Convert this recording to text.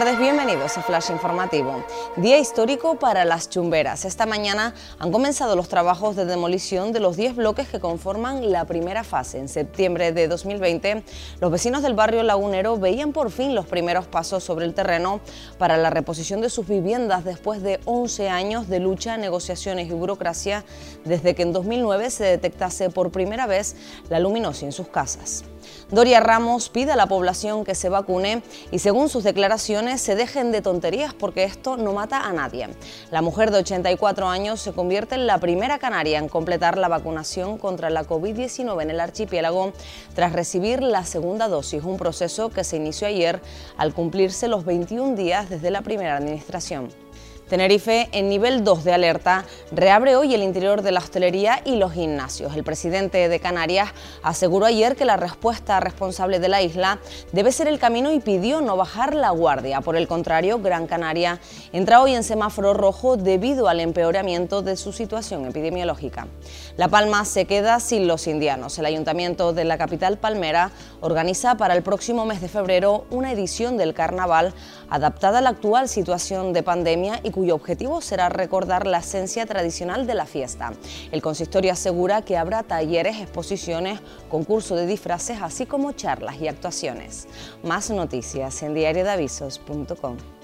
tardes, bienvenidos a Flash Informativo. Día histórico para las chumberas. Esta mañana han comenzado los trabajos de demolición de los 10 bloques que conforman la primera fase. En septiembre de 2020, los vecinos del barrio Lagunero veían por fin los primeros pasos sobre el terreno para la reposición de sus viviendas después de 11 años de lucha, negociaciones y burocracia desde que en 2009 se detectase por primera vez la luminosia en sus casas. Doria Ramos pide a la población que se vacune y según sus declaraciones se dejen de tonterías porque esto no mata a nadie. La mujer de 84 años se convierte en la primera canaria en completar la vacunación contra la COVID-19 en el archipiélago tras recibir la segunda dosis, un proceso que se inició ayer al cumplirse los 21 días desde la primera administración. Tenerife, en nivel 2 de alerta, reabre hoy el interior de la hostelería y los gimnasios. El presidente de Canarias aseguró ayer que la respuesta responsable de la isla debe ser el camino y pidió no bajar la guardia. Por el contrario, Gran Canaria entra hoy en semáforo rojo debido al empeoramiento de su situación epidemiológica. La Palma se queda sin los indianos. El ayuntamiento de la capital palmera organiza para el próximo mes de febrero una edición del carnaval adaptada a la actual situación de pandemia y cuyo objetivo será recordar la esencia tradicional de la fiesta. El consistorio asegura que habrá talleres, exposiciones, concurso de disfraces, así como charlas y actuaciones. Más noticias en diariodavisos.com.